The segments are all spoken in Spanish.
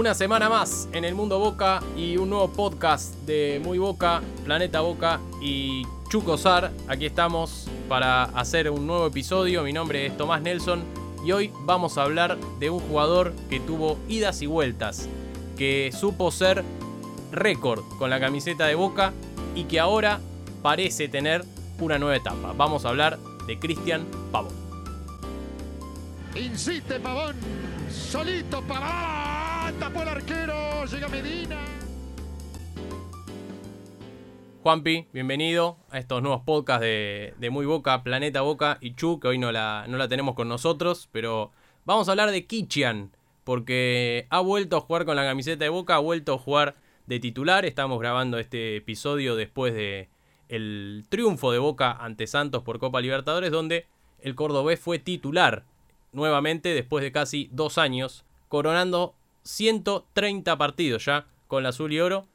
Una semana más en el mundo Boca y un nuevo podcast de Muy Boca, Planeta Boca y Chucosar. Aquí estamos para hacer un nuevo episodio. Mi nombre es Tomás Nelson y hoy vamos a hablar de un jugador que tuvo idas y vueltas, que supo ser récord con la camiseta de Boca y que ahora parece tener una nueva etapa. Vamos a hablar de Cristian Pavón. Insiste Pavón, solito Pavón, tapó el arquero, llega Medina. Juanpi, bienvenido a estos nuevos podcasts de, Muy Boca, Planeta Boca y Chu, que hoy no la, no la tenemos con nosotros, pero vamos a hablar de Kichian, porque ha vuelto a jugar con la camiseta de Boca, ha vuelto a jugar de titular. Estamos grabando este episodio después de el triunfo de Boca ante Santos por Copa Libertadores, donde el cordobés fue titular nuevamente después de casi dos años, coronando 130 partidos ya con la azul y oro.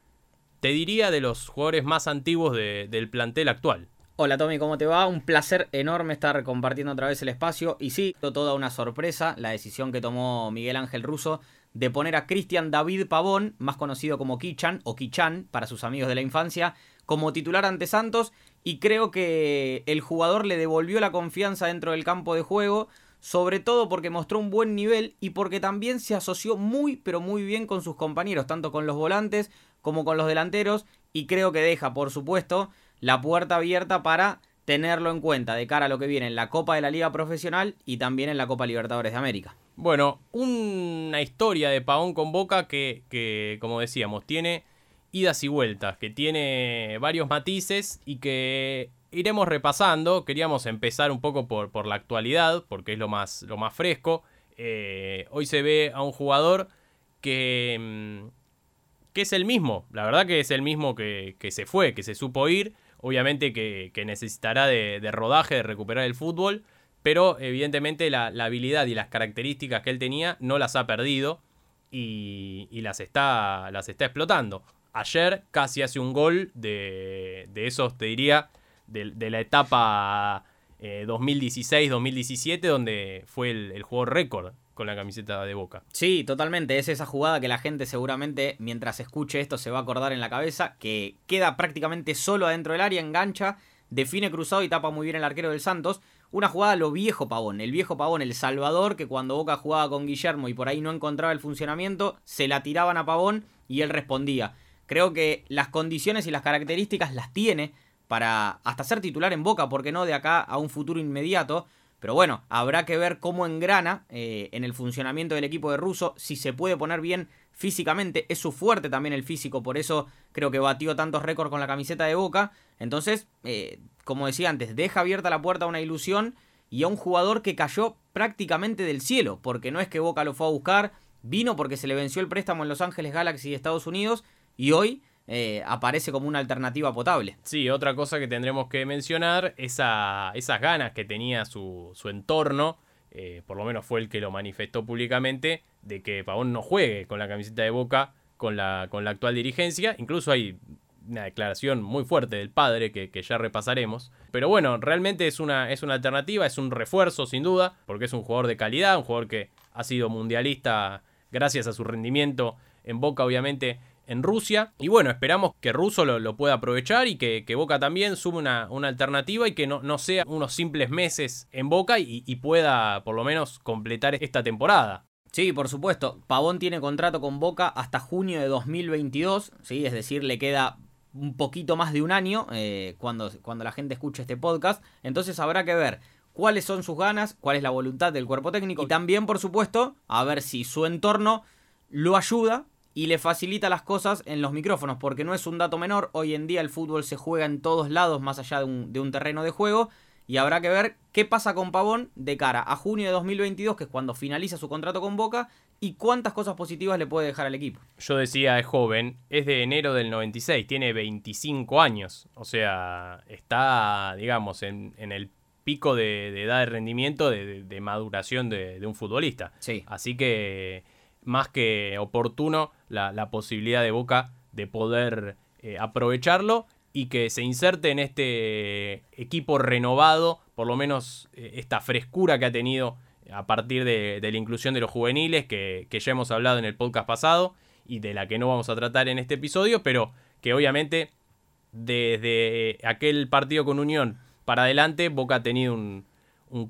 Te diría de los jugadores más antiguos de, del plantel actual. Hola Tommy, ¿cómo te va? Un placer enorme estar compartiendo otra vez el espacio. Y sí, toda una sorpresa la decisión que tomó Miguel Ángel Russo de poner a Cristian David Pavón, más conocido como Kichan o Kichan para sus amigos de la infancia, como titular ante Santos. Y creo que el jugador le devolvió la confianza dentro del campo de juego sobre todo porque mostró un buen nivel y porque también se asoció muy pero muy bien con sus compañeros, tanto con los volantes como con los delanteros y creo que deja, por supuesto, la puerta abierta para tenerlo en cuenta de cara a lo que viene en la Copa de la Liga Profesional y también en la Copa Libertadores de América. Bueno, una historia de Pavón con Boca que, que, como decíamos, tiene idas y vueltas, que tiene varios matices y que iremos repasando. Queríamos empezar un poco por, por la actualidad, porque es lo más, lo más fresco. Eh, hoy se ve a un jugador que, mm, que es el mismo. La verdad que es el mismo que, que se fue, que se supo ir. Obviamente que, que necesitará de, de, rodaje, de recuperar el fútbol. Pero evidentemente la, la, habilidad y las características que él tenía no las ha perdido. Y, y las, está, las está explotando. Ayer casi hace un gol de, de esos, te diría, de, la etapa eh, 2016-2017, donde fue el, juego récord con la camiseta de Boca. Sí, totalmente. Es esa jugada que la gente seguramente, mientras escuche esto, se va a acordar en la cabeza, que queda prácticamente solo adentro del área, engancha, define cruzado y tapa muy bien el arquero del Santos. Una jugada lo viejo Pavón, el viejo Pavón, el Salvador, que cuando Boca jugaba con Guillermo y por ahí no encontraba el funcionamiento, se la tiraban a Pavón y él respondía. Creo que las condiciones y las características las tiene para hasta ser titular en Boca, porque no de acá a un futuro inmediato. Pero bueno, habrá que ver cómo engrana eh, en el funcionamiento del equipo de Russo, si se puede poner bien físicamente, es su fuerte también el físico, por eso creo que batió tantos récords con la camiseta de Boca. Entonces, eh, como decía antes, deja abierta la puerta a una ilusión y a un jugador que cayó prácticamente del cielo, porque no es que Boca lo fue a buscar, vino porque se le venció el préstamo en Los Ángeles Galaxy de Estados Unidos y hoy eh, aparece como una alternativa potable. Sí, otra cosa que tendremos que mencionar, esa, esas ganas que tenía su, su entorno, eh, por lo menos fue el que lo manifestó públicamente, de que Pavón no juegue con la camiseta de Boca con la, con la actual dirigencia. Incluso hay una declaración muy fuerte del padre que, que, ya repasaremos. Pero bueno, realmente es una, es una alternativa, es un refuerzo sin duda, porque es un jugador de calidad, un jugador que ha sido mundialista gracias a su rendimiento en Boca, obviamente en Rusia. Y bueno, esperamos que Russo lo, pueda aprovechar y que, que, Boca también sume una, una alternativa y que no, no, sea unos simples meses en Boca y, y, pueda por lo menos completar esta temporada. Sí, por supuesto. Pavón tiene contrato con Boca hasta junio de 2022, ¿sí? es decir, le queda un poquito más de un año eh, cuando, cuando la gente escuche este podcast. Entonces habrá que ver cuáles son sus ganas, cuál es la voluntad del cuerpo técnico y también, por supuesto, a ver si su entorno lo ayuda y le facilita las cosas en los micrófonos, porque no es un dato menor, hoy en día el fútbol se juega en todos lados más allá de un, de un, terreno de juego, y habrá que ver qué pasa con Pavón de cara a junio de 2022, que es cuando finaliza su contrato con Boca, y cuántas cosas positivas le puede dejar al equipo. Yo decía, es joven, es de enero del 96, tiene 25 años, o sea, está, digamos, en, en el pico de, de, edad de rendimiento, de, de maduración de, un futbolista. Sí. Así que más que oportuno la, posibilidad de Boca de poder eh, aprovecharlo y que se inserte en este equipo renovado, por lo menos eh, esta frescura que ha tenido a partir de, la inclusión de los juveniles que, ya hemos hablado en el podcast pasado y de la que no vamos a tratar en este episodio, pero que obviamente desde aquel partido con Unión para adelante Boca ha tenido un,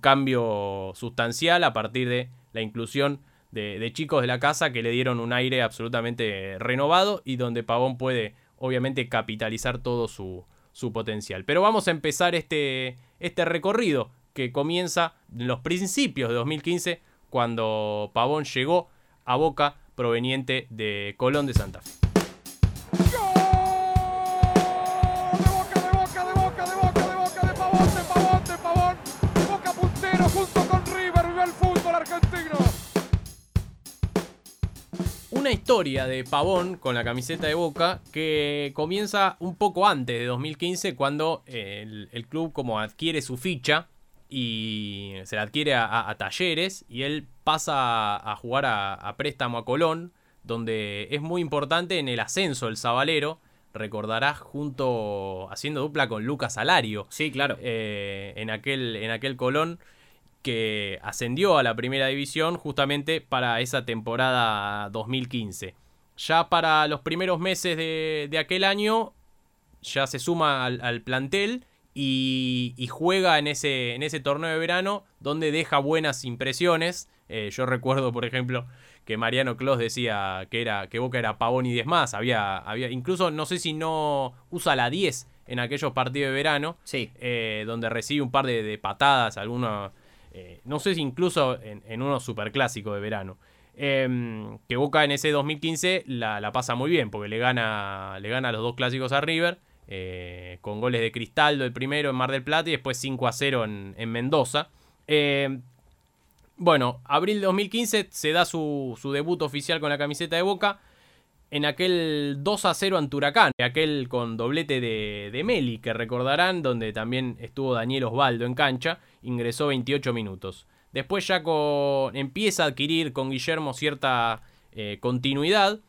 cambio sustancial a partir de la inclusión de, chicos de la casa que le dieron un aire absolutamente renovado y donde Pavón puede obviamente capitalizar todo su, su potencial. Pero vamos a empezar este, este recorrido que comienza en los principios de 2015 cuando Pavón llegó a Boca proveniente de Colón de Santa Fe. Una historia de Pavón con la camiseta de Boca que comienza un poco antes de 2015 cuando el, club como adquiere su ficha y se la adquiere a, Talleres y él pasa a, jugar a, préstamo a Colón donde es muy importante en el ascenso del Zabalero recordarás junto haciendo dupla con Lucas Salario. Sí, claro. Eh, en, aquel, en aquel Colón que ascendió a la primera división justamente para esa temporada 2015. Ya para los primeros meses de, aquel año ya se suma al, plantel y, juega en ese, en ese torneo de verano donde deja buenas impresiones. Eh, yo recuerdo, por ejemplo, que Mariano Clos decía que, era, que Boca era pavón y 10 más. Había, había, incluso no sé si no usa la 10 en aquellos partidos de verano. Sí. Eh, donde recibe un par de, de patadas, algunos eh, no sé si incluso en, en unos superclásicos de verano. Em, que Boca en ese 2015 la, pasa muy bien, porque le gana, le gana los dos clásicos a River, eh, con goles de Cristaldo el primero en Mar del Plata y después 5 a 0 en, Mendoza. Em, bueno, abril de 2015 se da su debut oficial con la camiseta de Boca en aquel 2 a 0 ante Huracán, aquel con doblete de, de, Meli, que recordarán, donde también estuvo Daniel Osvaldo en cancha, ingresó 28 minutos. Después ya empieza a adquirir con Guillermo cierta eh, continuidad,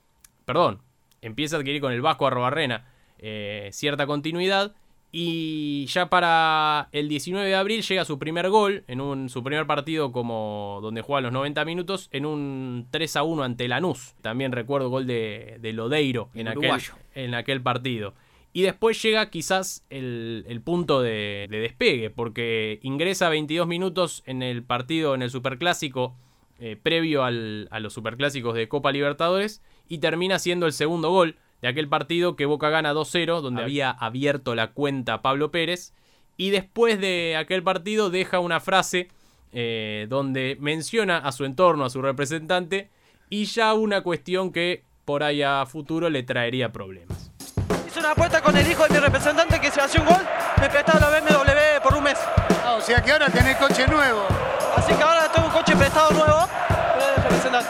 perdón, empieza a adquirir con el Vasco Arrobarrena eh, cierta continuidad y ya para el 19 de abril llega su primer gol en un, su primer partido como donde juega los 90 minutos en un 3 a 1 ante Lanús. También recuerdo gol de, de Lodeiro en aquel, en aquel, partido. Y después llega quizás el, punto de, despegue, porque ingresa 22 minutos en el partido, en el Superclásico, eh, previo al, a los Superclásicos de Copa Libertadores, y termina siendo el segundo gol de aquel partido que Boca gana 2-0, donde había abierto la cuenta Pablo Pérez. Y después de aquel partido deja una frase eh, donde menciona a su entorno, a su representante, y ya una cuestión que por ahí a futuro le traería problemas. Hice una apuesta con el hijo de mi representante que se hace un gol, me prestaba la BMW por un mes. Ah, o sea que ahora tenés coche nuevo. Así que ahora tengo un coche prestado nuevo, representante.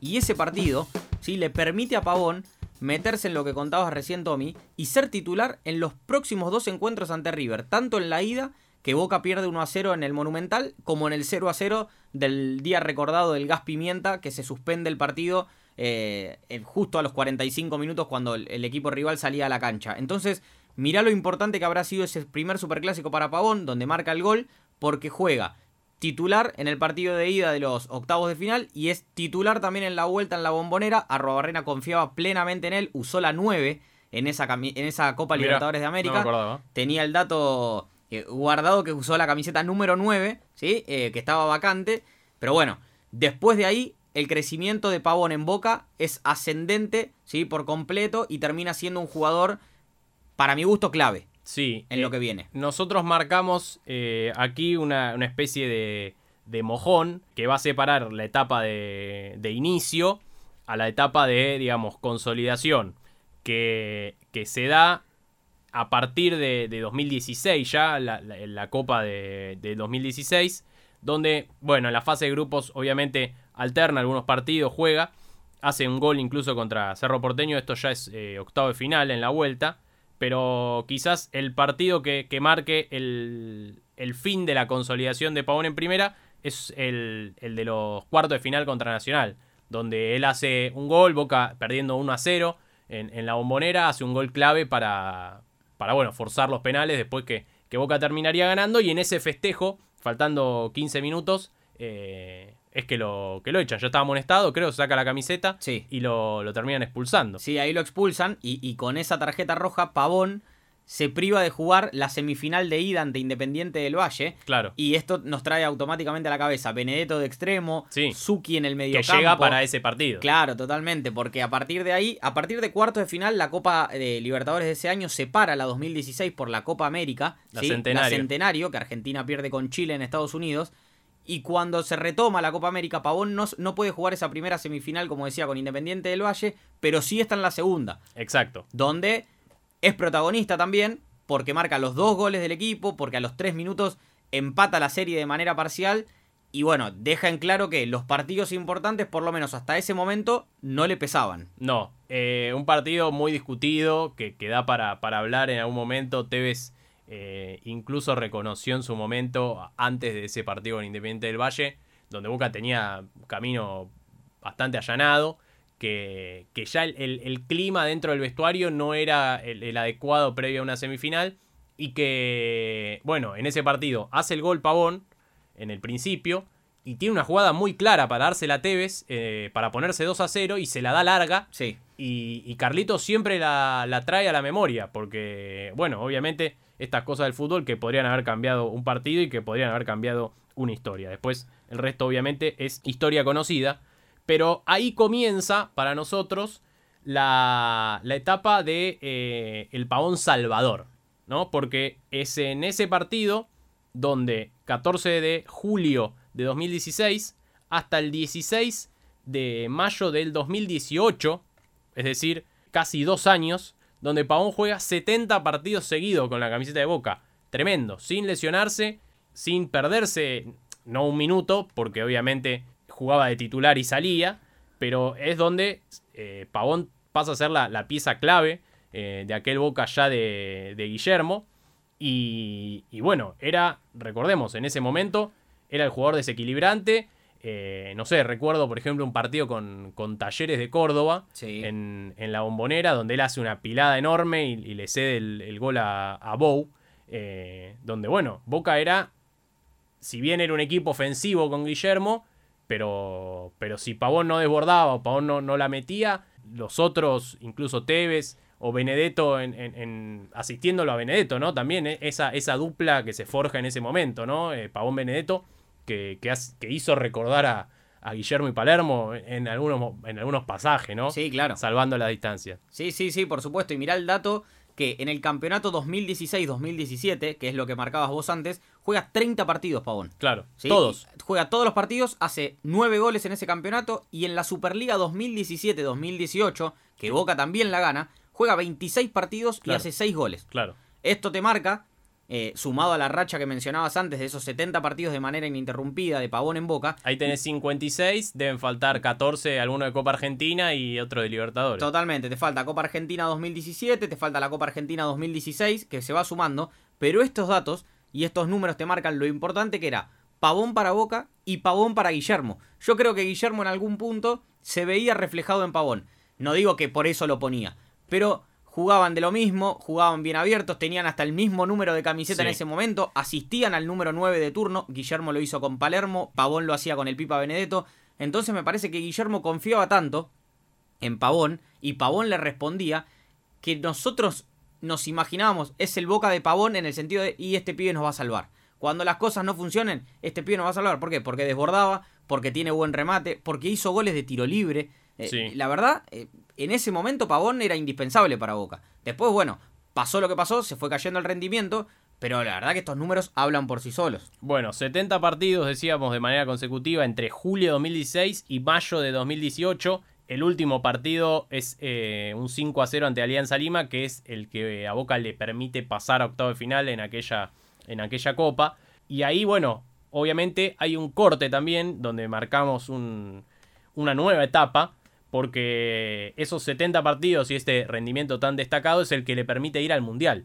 Y ese partido ¿sí? le permite a Pavón meterse en lo que contabas recién Tommy y ser titular en los próximos dos encuentros ante River, tanto en la ida que Boca pierde 1 a 0 en el Monumental, como en el 0 a 0 del día recordado del Gas Pimienta, que se suspende el partido eh, justo a los 45 minutos cuando el, equipo rival salía a la cancha. Entonces, mirá lo importante que habrá sido ese primer superclásico para Pavón, donde marca el gol, porque juega titular en el partido de ida de los octavos de final y es titular también en la vuelta en la bombonera. Arrobarrena confiaba plenamente en él, usó la 9 en esa, en esa Copa Libertadores de América. Tenía el dato eh, guardado que usó la camiseta número 9, ¿sí? Eh, que estaba vacante. Pero bueno, después de ahí el crecimiento de Pavón en Boca es ascendente, ¿sí? Por completo y termina siendo un jugador, para mi gusto, clave. Sí. En lo que viene. Nosotros marcamos eh, aquí una, especie de, de, mojón que va a separar la etapa de, de inicio a la etapa de, digamos, consolidación. Que, que se da a partir de, de 2016 ya, la, la, Copa de, de, 2016, donde, bueno, en la fase de grupos obviamente alterna algunos partidos, juega, hace un gol incluso contra Cerro Porteño, esto ya es eh, octavo de final en la vuelta, pero quizás el partido que, marque el, fin de la consolidación de Pavón en primera es el, de los cuartos de final contra Nacional, donde él hace un gol, Boca perdiendo 1 a 0 en, la bombonera, hace un gol clave para, para bueno, forzar los penales después que, que Boca terminaría ganando y en ese festejo faltando 15 minutos, eh, es que lo, que lo echan. Ya estaba amonestado, creo, saca la camiseta Sí. y lo, lo terminan expulsando. Sí, ahí lo expulsan y, y con esa tarjeta roja Pavón se priva de jugar la semifinal de ida ante Independiente del Valle. Claro. Y esto nos trae automáticamente a la cabeza Benedetto de extremo, Sí. Suki en el medio Que llega para ese partido. Claro, totalmente, porque a partir de ahí, a partir de cuartos de final, la Copa de Libertadores de ese año separa la 2016 por la Copa América, La ¿sí? Centenario. Centenario, que Argentina pierde con Chile en Estados Unidos. Y cuando se retoma la Copa América, Pavón no, no puede jugar esa primera semifinal, como decía, con Independiente del Valle, pero sí está en la segunda, Exacto. donde es protagonista también, porque marca los dos goles del equipo, porque a los tres minutos empata la serie de manera parcial. Y bueno, deja en claro que los partidos importantes, por lo menos hasta ese momento, no le pesaban. No, eh, un partido muy discutido que, que da para, para hablar en algún momento. Tevez eh, incluso reconoció en su momento, antes de ese partido con Independiente del Valle, donde Boca tenía camino bastante allanado, que, que ya el, el- clima dentro del vestuario no era el adecuado previo a una semifinal. Y que, bueno, en ese partido hace el gol Pavón en el principio. Y tiene una jugada muy clara para dársela a Tevez, eh, para ponerse 2 a 0 y se la da larga. Sí. Y, y Carlitos siempre la, la trae a la memoria, porque, bueno, obviamente estas cosas del fútbol que podrían haber cambiado un partido y que podrían haber cambiado una historia. Después, el resto obviamente es historia conocida, pero ahí comienza para nosotros la, la etapa de eh, el pavón salvador, ¿no? Porque es en ese partido donde 14 de julio de 2016 hasta el 16 de mayo del 2018, es decir, casi dos años, donde Pavón juega 70 partidos seguidos con la camiseta de Boca. Tremendo, sin lesionarse, sin perderse, no un minuto, porque obviamente jugaba de titular y salía, pero es donde eh, Pavón pasa a ser la, la pieza clave eh, de aquel Boca ya de, de Guillermo. Y, y bueno, era, recordemos, en ese momento era el jugador desequilibrante. Eh, no sé, recuerdo por ejemplo un partido con, con Talleres de Córdoba Sí. en, en la bombonera, donde él hace una pilada enorme y, y le cede el, el gol a, a Bow. eh, donde, bueno, Boca era, si bien era un equipo ofensivo con Guillermo, pero, pero si Pavón no desbordaba o Pavón no, no la metía, los otros, incluso Tevez o Benedetto en, en- en- asistiéndolo a Benedetto, ¿no? También eh, esa, esa dupla que se forja en ese momento, ¿no? Eh, Pavón Benedetto, que, que, has- que hizo recordar a, a Guillermo y Palermo en algunos, en algunos pasajes, ¿no? Sí, claro. Salvando la distancia. Sí, sí, sí, por supuesto. Y mirá el dato que en el campeonato 2016-2017, que es lo que marcabas vos antes, juega 30 partidos, Pavón. Claro, ¿sí? todos. Juega todos los partidos, hace 9 goles en ese campeonato y en la Superliga 2017-2018, que Boca también la gana, juega 26 partidos Claro. y hace 6 goles. Claro. Esto te marca, eh, sumado a la racha que mencionabas antes de esos 70 partidos de manera ininterrumpida de Pavón en Boca, Ahí tenés 56, deben faltar 14, alguno de Copa Argentina y otro de Libertadores. Totalmente, te falta Copa Argentina 2017, te falta la Copa Argentina 2016, que se va sumando, pero estos datos y estos números te marcan lo importante que era Pavón para Boca y Pavón para Guillermo. Yo creo que Guillermo en algún punto se veía reflejado en Pavón. No digo que por eso lo ponía, pero jugaban de lo mismo, jugaban bien abiertos, tenían hasta el mismo número de camiseta en ese momento, asistían al número 9 de turno, Guillermo lo hizo con Palermo, Pavón lo hacía con el Pipa Benedetto, entonces me parece que Guillermo confiaba tanto en Pavón y Pavón le respondía que nosotros nos imaginábamos es el boca de Pavón en el sentido de y este pibe nos va a salvar. Cuando las cosas no funcionen, este pibe nos va a salvar. ¿Por qué? Porque desbordaba, porque tiene buen remate, porque hizo goles de tiro libre. Eh, Sí. La verdad, eh, en ese momento Pavón era indispensable para Boca. Después, bueno, pasó lo que pasó, se fue cayendo el rendimiento, pero la verdad que estos números hablan por sí solos. Bueno, 70 partidos, decíamos, de manera consecutiva entre julio de 2016 y mayo de 2018. El último partido es eh, un 5 a 0 ante Alianza Lima, que es el que a Boca le permite pasar a octavo de final en aquella, en aquella copa. Y ahí, bueno, obviamente hay un corte también donde marcamos un- una nueva etapa, porque esos 70 partidos y este rendimiento tan destacado es el que le permite ir al Mundial.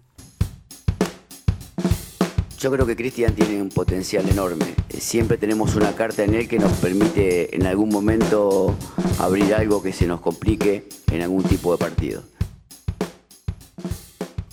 Yo creo que Cristian tiene un potencial enorme. Siempre tenemos una carta en él que nos permite en algún momento abrir algo que se nos complique en algún tipo de partido.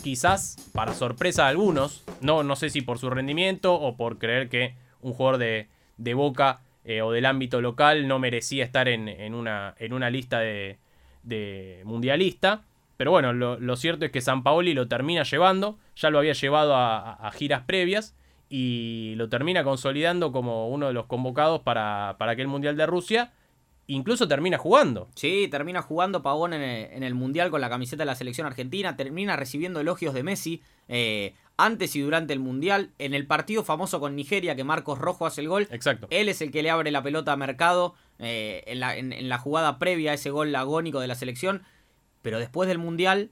quizás para sorpresa de algunos, no, no sé si por su rendimiento o por creer que un jugador de, de Boca eh, o del ámbito local no merecía estar en, en una, en una lista de, de mundialista. Pero bueno, lo, lo cierto es que San Paoli lo termina llevando, ya lo había llevado a, a- giras previas y lo termina consolidando como uno de los convocados para, para aquel Mundial de Rusia. Incluso termina jugando. Sí, termina jugando Pavón en el, en el Mundial con la camiseta de la selección argentina, termina recibiendo elogios de Messi eh, antes y durante el Mundial. En el partido famoso con Nigeria, que Marcos Rojo hace el gol, Exacto. él es el que le abre la pelota a Mercado eh, en, la, en- en la jugada previa a ese gol agónico de la selección. Pero después del Mundial,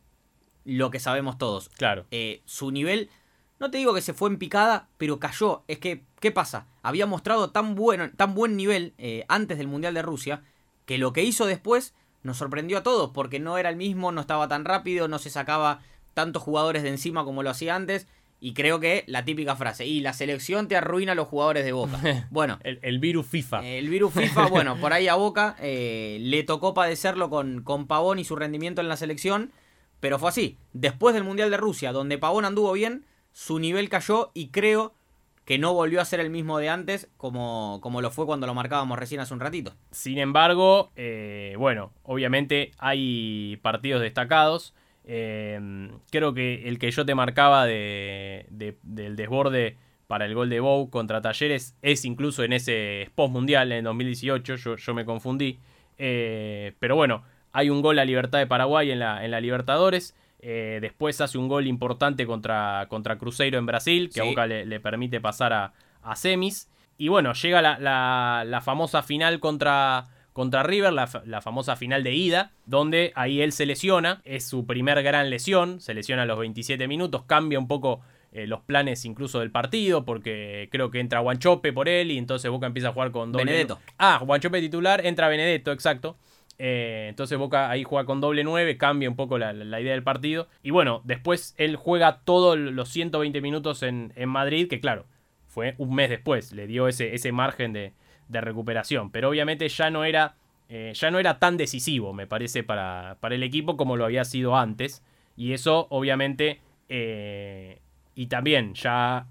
lo que sabemos todos. Claro. Eh, su nivel, no te digo que se fue en picada, pero cayó. Es que, ¿qué pasa? Había mostrado tan, bueno, tan buen nivel eh, antes del Mundial de Rusia, que lo que hizo después nos sorprendió a todos, porque no era el mismo, no estaba tan rápido, no se sacaba tantos jugadores de encima como lo hacía antes. Y creo que la típica frase, y la selección te arruina a los jugadores de Boca. Bueno, El, el virus FIFA. el virus FIFA, bueno, por ahí a Boca eh, le tocó padecerlo con, con Pavón y su rendimiento en la selección, pero fue así. Después del Mundial de Rusia, donde Pavón anduvo bien, su nivel cayó y creo que no volvió a ser el mismo de antes como, como lo fue cuando lo marcábamos recién hace un ratito. Sin embargo, eh, bueno, obviamente hay partidos destacados. Eh, creo que el que yo te marcaba de, de- del desborde para el gol de Bow contra Talleres es incluso en ese post mundial en 2018. Yo, yo me confundí. Eh, pero bueno, hay un gol a Libertad de Paraguay en la, en la Libertadores. Eh, después hace un gol importante contra, contra Cruzeiro en Brasil, que a Sí. Boca le, le permite pasar a, a semis. Y bueno, llega la, la- la famosa final contra, contra River, la, fa- la famosa final de ida, donde ahí él se lesiona, es su primer gran lesión, se lesiona a los 27 minutos, cambia un poco eh, los planes incluso del partido, porque creo que entra Guanchope por él y entonces Boca empieza a jugar con doble... Benedetto. Ah, Guanchope titular, entra Benedetto, exacto. Eh, entonces Boca ahí juega con doble 9, cambia un poco la, la idea del partido. Y bueno, después él juega todos los 120 minutos en, en Madrid, que claro, fue un mes después, le dio ese, ese margen de, de recuperación. Pero obviamente ya no era, eh, ya no era tan decisivo, me parece, para, para el equipo como lo había sido antes. Y eso obviamente, eh, y también ya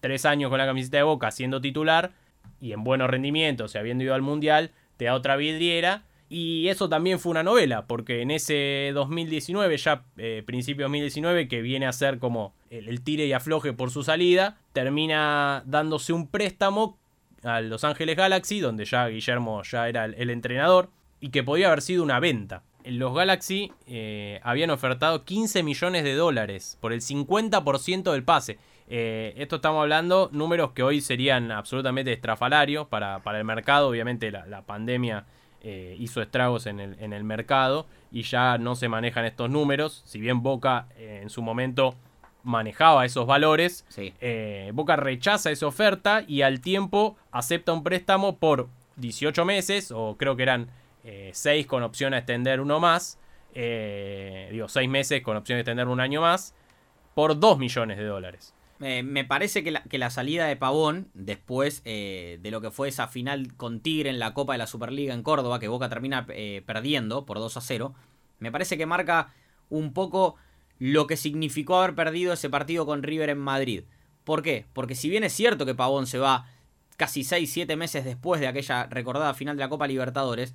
tres años con la camiseta de Boca siendo titular y en buenos rendimientos y habiendo ido al Mundial, te da otra vidriera. Y eso también fue una novela, porque en ese 2019, ya eh, principio de 2019, que viene a ser como el, el tire y afloje por su salida, termina dándose un préstamo a Los Ángeles Galaxy, donde ya Guillermo ya era el, entrenador, y que podía haber sido una venta. Los Galaxy eh, habían ofertado 15 millones de dólares por el 50% del pase. Eh, esto estamos hablando números que hoy serían absolutamente estrafalarios para, para el mercado. Obviamente la, pandemia eh, hizo estragos en el, en el mercado y ya no se manejan estos números. Si bien Boca en su momento manejaba esos valores, Sí. eh, Boca rechaza esa oferta y al tiempo acepta un préstamo por 18 meses, o creo que eran 6 con opción a extender uno más. eh, digo, 6 meses con opción de extender un año más, por 2 millones de dólares. Eh, me parece que la, que la salida de Pavón, después eh, de lo que fue esa final con Tigre en la Copa de la Superliga en Córdoba, que Boca termina eh, perdiendo por 2 a 0, me parece que marca un poco lo que significó haber perdido ese partido con River en Madrid. ¿Por qué? Porque si bien es cierto que Pavón se va casi 6-7 meses después de aquella recordada final de la Copa Libertadores,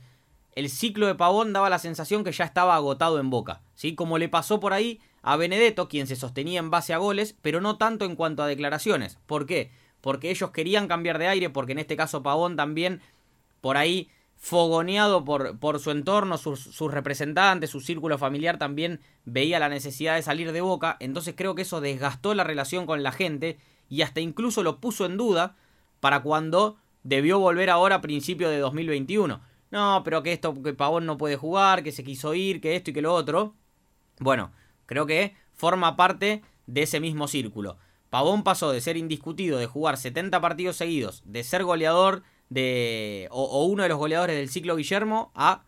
el ciclo de Pavón daba la sensación que ya estaba agotado en Boca, ¿sí? Como le pasó por ahí a Benedetto, quien se sostenía en base a goles, pero no tanto en cuanto a declaraciones. ¿Por qué? Porque ellos querían cambiar de aire, porque en este caso Pavón también por ahí fogoneado por, por su entorno, sus, representantes, su círculo familiar también veía la necesidad de salir de Boca, entonces creo que eso desgastó la relación con la gente y hasta incluso lo puso en duda para cuando debió volver ahora a principio de 2021. No, pero que esto, que Pavón no puede jugar, que se quiso ir, que esto y que lo otro. Bueno, creo que forma parte de ese mismo círculo. Pavón pasó de ser indiscutido, de jugar 70 partidos seguidos, de ser goleador de o, o uno de los goleadores del ciclo Guillermo, a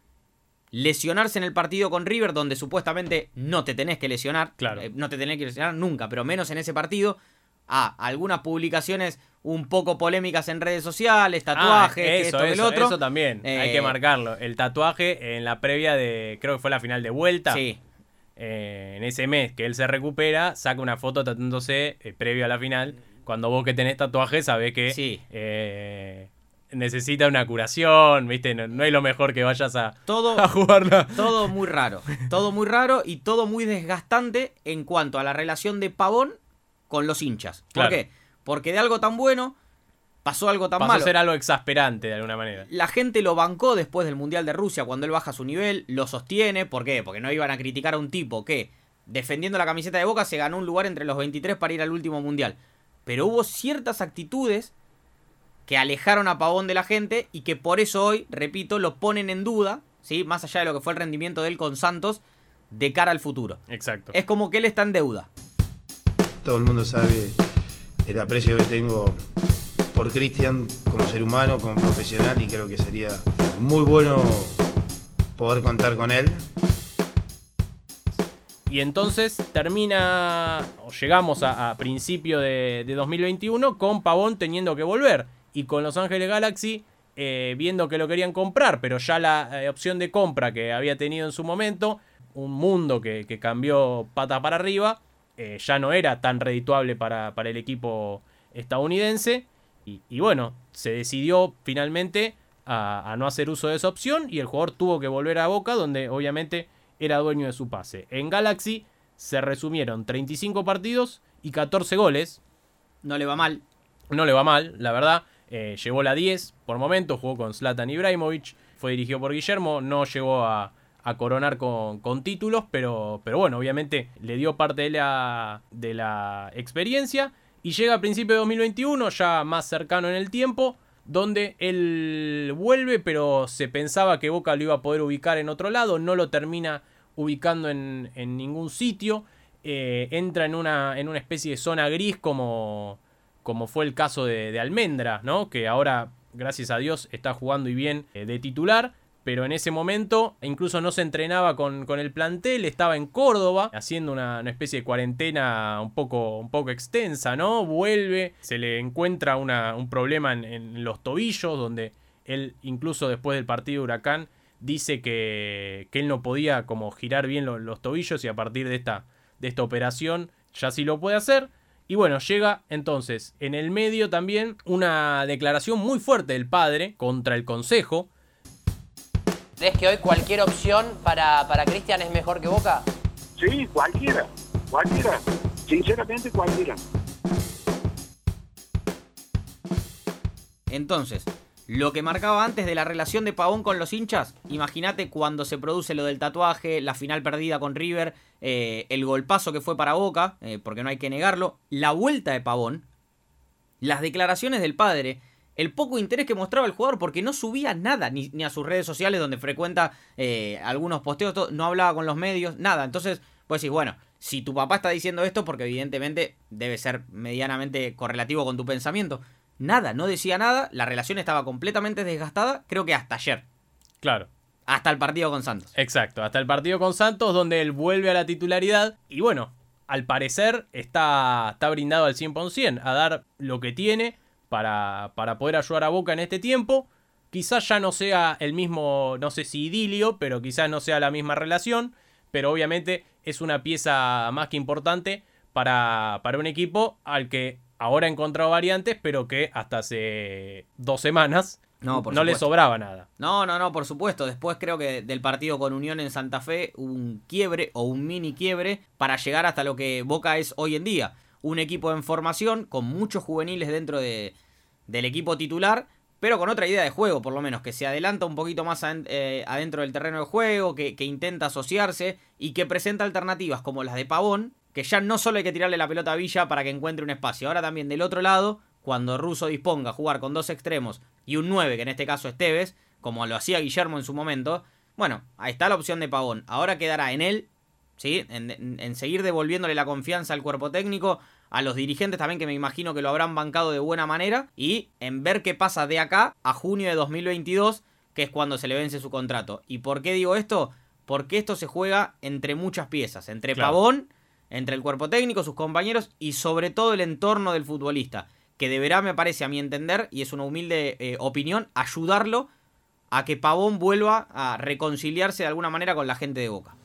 lesionarse en el partido con River, donde supuestamente no te tenés que lesionar. Claro. eh, no te tenés que lesionar nunca, pero menos en ese partido. A algunas publicaciones un poco polémicas en redes sociales, tatuajes, Ah, que eso, esto, que el otro. eso también, hay Eh, que marcarlo. El tatuaje en la previa de, creo que fue la final de vuelta. Sí, eh, en ese mes que él se recupera, saca una foto tratándose eh, previo a la final cuando vos que tenés tatuajes sabés que Sí. Necesita una curación, ¿viste? No, no es lo mejor que vayas a, Todo, a jugarla. todo muy raro. Todo muy raro y todo muy desgastante en cuanto a la relación de Pavón con los hinchas. ¿Por Claro. qué? Porque de algo tan bueno pasó algo tan Pasó a malo. ser algo exasperante de alguna manera. La gente lo bancó después del Mundial de Rusia cuando él baja su nivel, lo sostiene. ¿Por qué? Porque no iban a criticar a un tipo que, defendiendo la camiseta de Boca, se ganó un lugar entre los 23 para ir al último Mundial. Pero hubo ciertas actitudes que alejaron a Pavón de la gente y que por eso hoy, repito, lo ponen en duda, ¿sí? más allá de lo que fue el rendimiento de él con Santos, de cara al futuro. Exacto. Es como que él está en deuda. Todo el mundo sabe el aprecio que tengo por Cristian como ser humano, como profesional y creo que sería muy bueno poder contar con él. Y entonces termina, o llegamos a, a principio de, de 2021 con Pavón teniendo que volver. Y con Los Ángeles Galaxy eh, viendo que lo querían comprar, pero ya la eh, opción de compra que había tenido en su momento, un mundo que, que cambió pata para arriba, eh, ya no era tan redituable para, para el equipo estadounidense. Y, y bueno, se decidió finalmente a, a no hacer uso de esa opción y el jugador tuvo que volver a Boca, donde obviamente era dueño de su pase. En Galaxy se resumieron 35 partidos y 14 goles. No le va mal. No le va mal, la verdad. Eh, llevó la 10 por momento, jugó con Zlatan Ibrahimovic, fue dirigido por Guillermo, no llegó a, coronar con, títulos, pero, bueno, obviamente le dio parte de la, experiencia y llega a principio de 2021, ya más cercano en el tiempo, donde él vuelve, pero se pensaba que Boca lo iba a poder ubicar en otro lado, no lo termina ubicando en, ningún sitio, eh, entra en una especie de zona gris como, como fue el caso de, de Almendra, ¿no? que ahora, gracias a Dios, está jugando y bien eh, de titular. Pero en ese momento incluso no se entrenaba con, con el plantel, estaba en Córdoba haciendo una, una especie de cuarentena un poco, un poco extensa, ¿no? Vuelve, se le encuentra una- un problema en, los tobillos, donde él incluso después del partido de Huracán dice que, que él no podía como girar bien lo- los tobillos y a partir de esta, de esta operación ya sí lo puede hacer. Y bueno, llega entonces en el medio también una declaración muy fuerte del padre contra el consejo, ¿Crees que hoy cualquier opción para, para Cristian es mejor que Boca? Sí, cualquiera, cualquiera, sinceramente cualquiera. Entonces, lo que marcaba antes de la relación de Pavón con los hinchas, imagínate cuando se produce lo del tatuaje, la final perdida con River, eh, el golpazo que fue para Boca, eh, porque no hay que negarlo, la vuelta de Pavón, las declaraciones del padre, el poco interés que mostraba el jugador, porque no subía nada, ni, ni a sus redes sociales donde frecuenta eh, algunos posteos, no hablaba con los medios, nada. Entonces, pues decís, bueno, si tu papá está diciendo esto, porque evidentemente debe ser medianamente correlativo con tu pensamiento. Nada, no decía nada, la relación estaba completamente desgastada, creo que hasta ayer, claro. hasta el partido con Santos. Exacto, hasta el partido con Santos donde él vuelve a la titularidad y bueno, al parecer está, está brindado al 100% a dar lo que tiene para, para poder ayudar a Boca en este tiempo. Quizás ya no sea el mismo, no sé si idilio, pero quizás no sea la misma relación, pero obviamente es una pieza más que importante para, para un equipo al que ahora ha encontrado variantes, pero que hasta hace dos semanas No, por no le sobraba nada. No, no, no, por supuesto. Después creo que del partido con Unión en Santa Fe hubo un quiebre o un mini quiebre para llegar hasta lo que Boca es hoy en día. Un equipo en formación con muchos juveniles dentro de, del equipo titular, pero con otra idea de juego, por lo menos, que se adelanta un poquito más eh, adentro del terreno de juego, que, que intenta asociarse y que presenta alternativas como las de Pavón, que ya no solo hay que tirarle la pelota a Villa para que encuentre un espacio, ahora también del otro lado, cuando Russo disponga a jugar con dos extremos y un 9, que en este caso es Tevez, como lo hacía Guillermo en su momento, bueno, ahí está la opción de Pavón. Ahora quedará en él, ¿sí? En, en- en seguir devolviéndole la confianza al cuerpo técnico, a los dirigentes también que me imagino que lo habrán bancado de buena manera, y en ver qué pasa de acá a junio de 2022, que es cuando se le vence su contrato. ¿Y por qué digo esto? Porque esto se juega entre muchas piezas, entre Claro. Pavón, entre el cuerpo técnico, sus compañeros y sobre todo el entorno del futbolista, que deberá, me parece a mi entender, y es una humilde eh, opinión, ayudarlo a que Pavón vuelva a reconciliarse de alguna manera con la gente de Boca.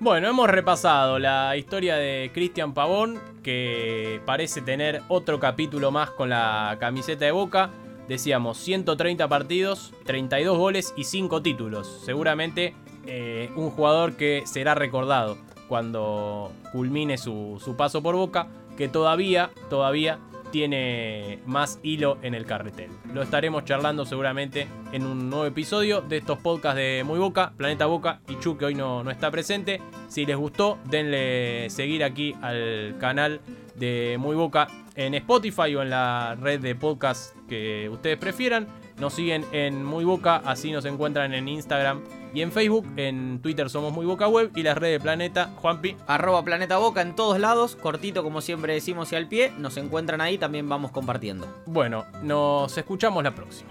Bueno, hemos repasado la historia de Cristian Pavón, que parece tener otro capítulo más con la camiseta de Boca. Decíamos 130 partidos, 32 goles y 5 títulos. Seguramente eh, un jugador que será recordado cuando culmine su, su paso por Boca, que todavía, todavía tiene más hilo en el carretel. Lo estaremos charlando seguramente en un nuevo episodio de estos podcasts de Muy Boca, Planeta Boca y Chu que hoy no, no está presente. Si les gustó, denle seguir aquí al canal de Muy Boca en Spotify o en la red de podcast que ustedes prefieran. Nos siguen en Muy Boca, así nos encuentran en Instagram y en Facebook. En Twitter somos Muy Boca Web y las redes de Planeta. Juanpi. Arroba Planeta Boca en todos lados, cortito como siempre decimos y al pie. Nos encuentran ahí, también vamos compartiendo. Bueno, nos escuchamos la próxima.